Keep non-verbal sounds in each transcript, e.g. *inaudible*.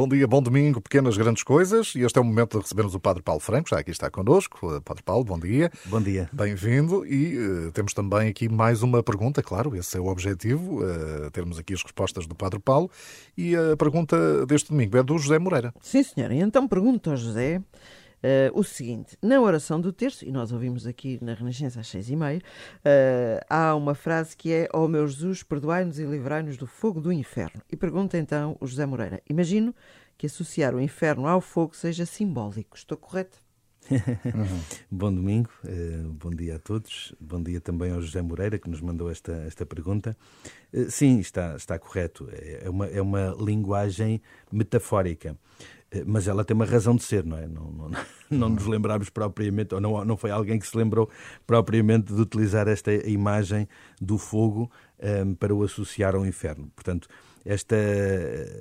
Bom dia, bom domingo, pequenas grandes coisas. E este é o momento de recebermos o Padre Paulo Franco, já aqui está connosco. Padre Paulo, bom dia. Bom dia. Bem-vindo. E uh, temos também aqui mais uma pergunta, claro, esse é o objetivo, uh, termos aqui as respostas do Padre Paulo. E a pergunta deste domingo é do José Moreira. Sim, senhora. Então pergunta ao José Uh, o seguinte: na oração do terço, e nós ouvimos aqui na Renascença às seis e meia, uh, há uma frase que é: Ó oh, meu Jesus, perdoai-nos e livrai-nos do fogo do inferno. E pergunta então o José Moreira: Imagino que associar o inferno ao fogo seja simbólico. Estou correto? Uhum. *laughs* Bom domingo, uh, bom dia a todos. Bom dia também ao José Moreira que nos mandou esta, esta pergunta. Uh, sim, está, está correto. É, é uma, é uma linguagem metafórica. Eh, mas ela tem uma razão de ser, não é? Não, não, *laughs* não nos lembramos propriamente, ou não, não foi alguém que se lembrou propriamente de utilizar esta imagem do fogo um, para o associar ao inferno. Portanto, esta,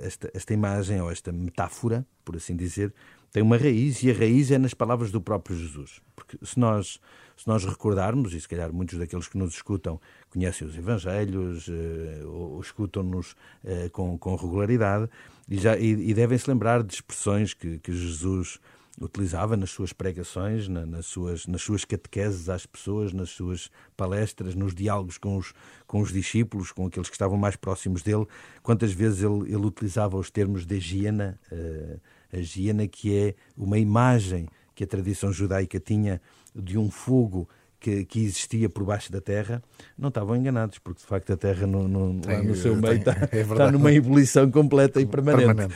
esta, esta imagem, ou esta metáfora, por assim dizer, tem uma raiz, e a raiz é nas palavras do próprio Jesus. Porque se nós, se nós recordarmos, e se calhar muitos daqueles que nos escutam conhecem os Evangelhos, uh, ou, escutam-nos uh, com, com regularidade, e, já, e, e devem-se lembrar de expressões que, que Jesus utilizava nas suas pregações, na, nas, suas, nas suas catequeses às pessoas, nas suas palestras, nos diálogos com os, com os discípulos, com aqueles que estavam mais próximos dele, quantas vezes ele, ele utilizava os termos de higiena, uh, a higiena que é uma imagem que a tradição judaica tinha de um fogo que, que, existia por baixo da terra, não estavam enganados, porque de facto a terra no, no, tem, no seu meio tem, está, é está, numa ebulição completa e permanente. permanente.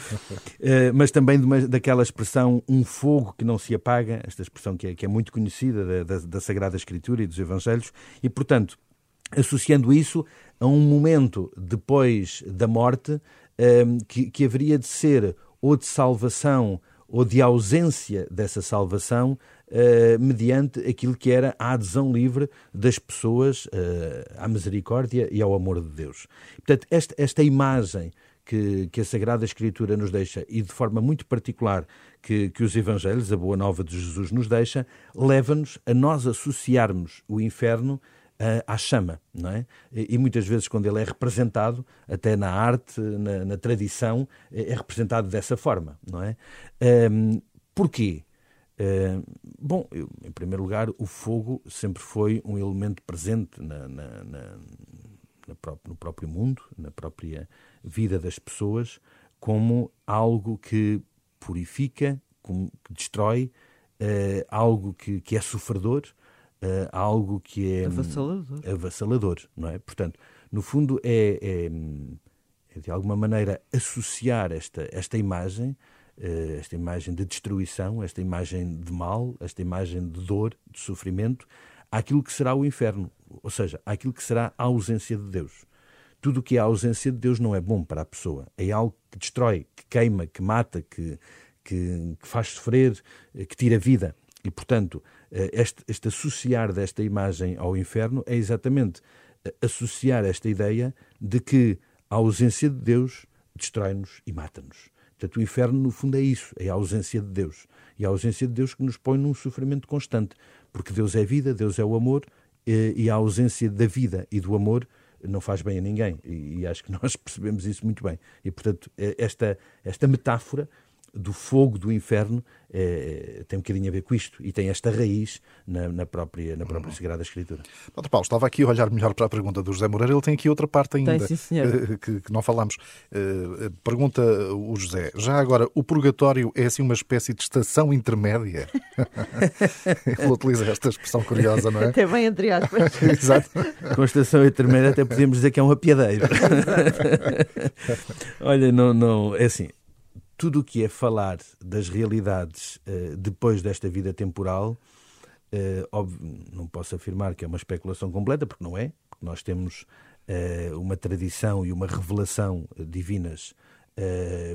Uh, mas também uma, daquela expressão um fogo que não se apaga, esta expressão que é, que é muito conhecida da, da, da Sagrada Escritura e dos Evangelhos, e portanto, associando isso a um momento depois da morte uh, que, que haveria de ser ou de salvação ou de ausência dessa salvação uh, mediante aquilo que era a adesão livre das pessoas uh, à misericórdia e ao amor de Deus. Portanto, esta, esta imagem que, que, a Sagrada Escritura nos deixa e de forma muito particular que, que os Evangelhos, a Boa Nova de Jesus, nos deixa, leva-nos a nós associarmos o inferno à chama, não é? E muitas vezes quando ele é representado, até na arte, na, na tradição, é, é representado dessa forma, não é? Um, porquê? Uh, bom, eu, em primeiro lugar, o fogo sempre foi um elemento presente na, na, na, no próprio mundo, na própria vida das pessoas, como algo que purifica, que destrói, uh, algo que, que é sofredor, uh, algo que é avassalador. avassalador, não é? Portanto, no fundo é, é, é de alguma maneira associar esta, esta imagem, uh, esta imagem de destruição, esta imagem de mal, esta imagem de dor, de sofrimento, àquilo que será o inferno, ou seja, àquilo que será a ausência de Deus. Tudo o que é a ausência de Deus não é bom para a pessoa. É algo que destrói, que queima, que mata, que, que, que faz sofrer, que tira vida. E, portanto, eh, este, este associar desta imagem ao inferno é exatamente eh, associar esta ideia de que a ausência de Deus destrói-nos e mata-nos. Portanto, o inferno, no fundo, é isso: é a ausência de Deus. E a ausência de Deus que nos põe num sofrimento constante. Porque Deus é vida, Deus é o amor, eh, e a ausência da vida e do amor não faz bem a ninguém. E, acho que *laughs* nós percebemos isso muito bem. E, portanto, esta, esta metáfora do fogo do inferno é, tem um bocadinho a ver com isto e tem esta raiz na, na própria, na própria uhum. Sagrada Escritura. Padre Paulo, estava aqui a olhar melhor para a pergunta do José Moreira, ele tem aqui outra parte ainda tem, sim, eh, que, que, não falamos. Uh, pergunta o José, já agora, o purgatório é assim uma espécie de estação intermédia? *laughs* ele utiliza esta expressão curiosa, não é? Até bem entre aspas. *laughs* Exato. Com estação intermédia até podemos dizer que é um apiadeiro. *laughs* Olha, não, não, é assim, tudo o que é falar das realidades uh, depois desta vida temporal, uh, óbvio, não posso afirmar que é uma especulação completa, porque não é, porque nós temos uh, uma tradição e uma revelação divinas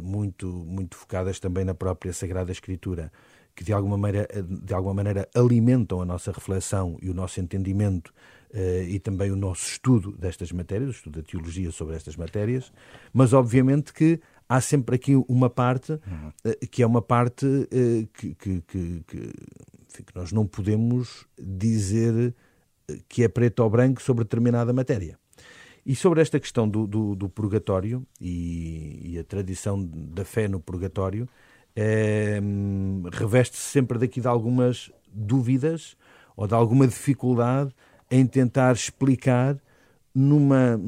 muito, muito focadas também na própria Sagrada Escritura, que de alguma maneira, de alguma maneira alimentam a nossa reflexão e o nosso entendimento e também o nosso estudo destas matérias, o estudo da teologia sobre estas matérias, mas obviamente que há sempre aqui uma parte uhum. que é uma parte eh, que, que, que, que, nós não podemos dizer eh, que é preto ou branco sobre determinada matéria. E sobre esta questão do, do, do purgatório e, e, a tradição da fé no purgatório, é, reveste-se sempre daqui de algumas dúvidas ou de alguma dificuldade em tentar explicar numa,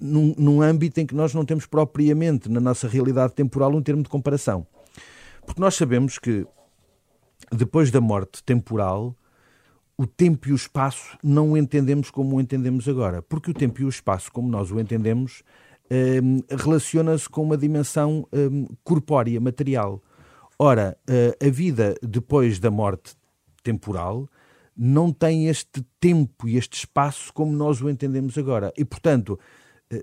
num, num âmbito em que nós não temos propriamente na nossa realidade temporal um termo de comparação. Porque nós sabemos que depois da morte temporal o tempo e o espaço não o entendemos como o entendemos agora. Porque o tempo e o espaço, como nós o entendemos, um, relaciona-se com uma dimensão um, corpórea, material. Ora, uh, a vida depois da morte temporal não tem este tempo e este espaço como nós o entendemos agora. E, portanto,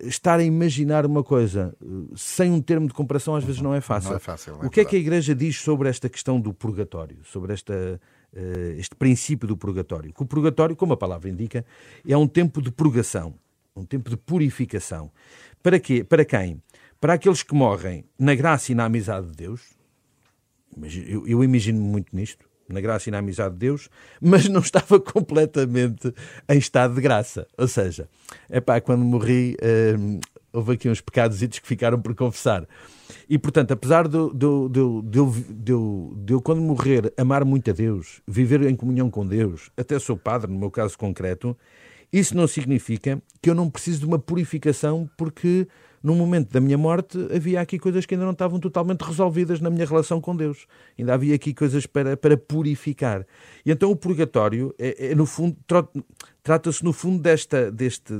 estar a imaginar uma coisa uh, sem um termo de comparação às vezes não é fácil. Não é fácil é o que é que a Igreja diz sobre esta questão do purgatório, sobre esta eh, este princípio do purgatório. Que o purgatório, como a palavra indica, é um tempo de purgação, um tempo de purificação. Para quê? Para quem? Para aqueles que morrem na graça e na amizade de Deus. Eu, eu imagino muito nisto, na graça e na amizade de Deus, mas não estava *laughs* completamente em estado de graça. Ou seja, é pá, quando morri, hum, houve aqui uns pecados que ficaram por confessar. E, portanto, apesar de, eu, quando morrer, amar muito a Deus, viver em comunhão com Deus, até sou padre, no meu caso concreto, isso não significa que eu não preciso de uma purificação, porque no momento da minha morte havia aqui coisas que ainda não estavam totalmente resolvidas na minha relação com Deus. Ainda havia aqui coisas para, para purificar. E então o purgatório, é, é no fundo, trata-se no fundo desta, deste,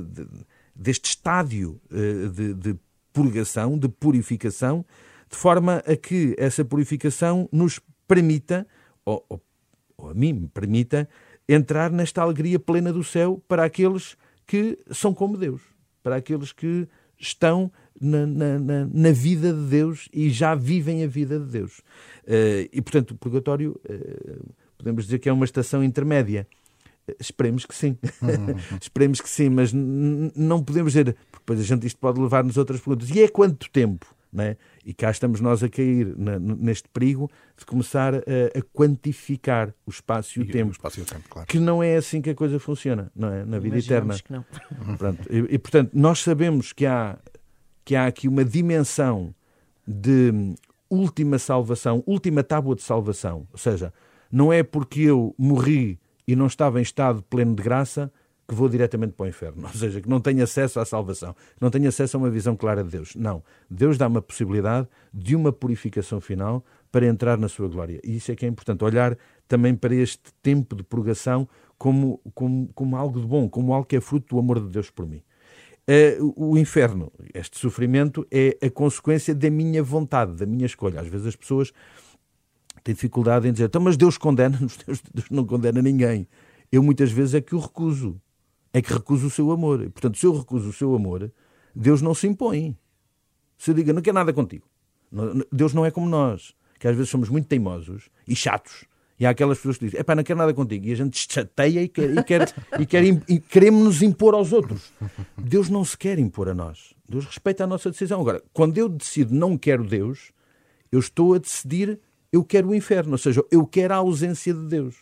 deste estádio eh, de, de purgação, de purificação, de forma a que essa purificação nos permita, ou, ou, ou a mim me permita, entrar nesta alegria plena do céu para aqueles que são como Deus, para aqueles que estão na, na, na, na vida de Deus e já vivem a vida de Deus. Uh, e, portanto, o purgatório, uh, podemos dizer que é uma estação intermédia. Esperemos que sim. Uhum. *laughs* Esperemos que sim, mas não podemos dizer, porque depois a gente isto pode levar-nos outras perguntas. E é quanto tempo? Né? E cá estamos nós a cair na, neste perigo de começar a, a, quantificar o espaço e o, e tempo, o espaço e o tempo claro. que não é assim que a coisa funciona, não é? Na vida Imaginamos eterna. Que não. *laughs* Pronto. E, e, portanto, nós sabemos que há, que há aqui uma dimensão de última salvação, última tábua de salvação. Ou seja, não é porque eu morri e não estava em estado pleno de graça, que vou diretamente para o inferno. *laughs* Ou seja, que não tenho acesso à salvação, não tenho acesso a uma visão clara de Deus. Não. Deus dá uma possibilidade de uma purificação final para entrar na sua glória. E isso é que é importante. Olhar também para este tempo de purgação como, como, como algo de bom, como algo que é fruto do amor de Deus por mim. Uh, o inferno, este sofrimento, é a consequência da minha vontade, da minha escolha. Às vezes as pessoas tem dificuldade em dizer, então, mas Deus condena-nos, *laughs* Deus, Deus não condena ninguém. Eu muitas vezes é que o recuso, é que recuso o seu amor. E, portanto, se eu recuso o seu amor, Deus não se impõe. Se eu diga, não quer nada contigo. Deus não é como nós, que às vezes somos muito teimosos e chatos. E há aquelas pessoas que dizem, é pá, não quero nada contigo. E a gente chateia e, quer, e, quer, *laughs* e, quer, e queremos nos impor aos outros. Deus não se quer impor a nós. Deus respeita a nossa decisão. Agora, quando eu decido não quero Deus, eu estou a decidir eu quero o inferno, ou seja, eu quero a ausência de Deus.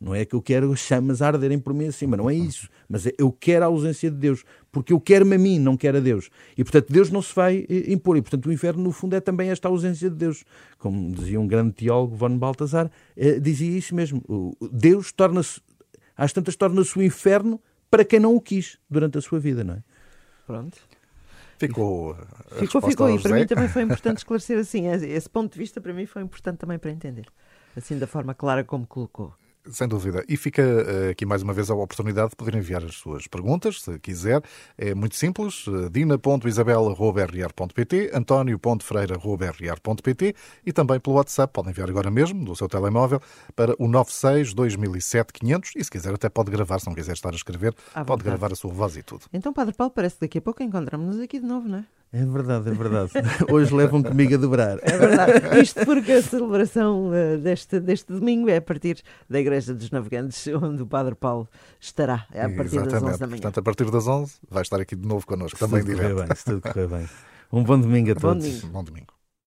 Não é que eu quero chamas a arderem por mim acima, não é isso. Mas é, eu quero a ausência de Deus, porque eu quero-me a mim, não quero a Deus. E portanto, Deus não se vai eh, impor. E portanto, o inferno, no fundo, é também esta ausência de Deus. Como dizia um grande teólogo, von Baltasar, eh, dizia isso mesmo. Deus torna-se, às tantas, torna-se o inferno para quem não o quis durante a sua vida, não é? Pronto. Ficou. Ficou, ficou. E para mim também foi importante esclarecer assim. Esse ponto de vista para mim foi importante também para entender. Assim, da forma clara como colocou. Sem dúvida. E fica uh, aqui mais uma vez a oportunidade de poder enviar as suas perguntas, se quiser. É muito simples. Uh, dina.isabel.rr.pt, antonio.freira.rr.pt e também pelo WhatsApp. Podem enviar agora mesmo, do seu telemóvel, para o 96 2007 500. E se quiser, até pode gravar, se não quiser estar a escrever, pode gravar a sua voz e tudo. Então, Padre Paulo, parece que daqui a pouco encontramos-nos aqui de novo, não é? É verdade, é verdade. *laughs* Hoje levam comigo a dobrar. É verdade. Isto porque a *laughs* celebração uh, deste, deste domingo é a partir da Igreja dos Navegantes, onde o Padre Paulo estará. É a partir Exatamente. das 11 da manhã. Portanto, a partir das 11 vai estar aqui de novo connosco, se também correr bem, se tudo correr bem. *laughs* Um bom domingo a bom todos. Domingo. Bom domingo.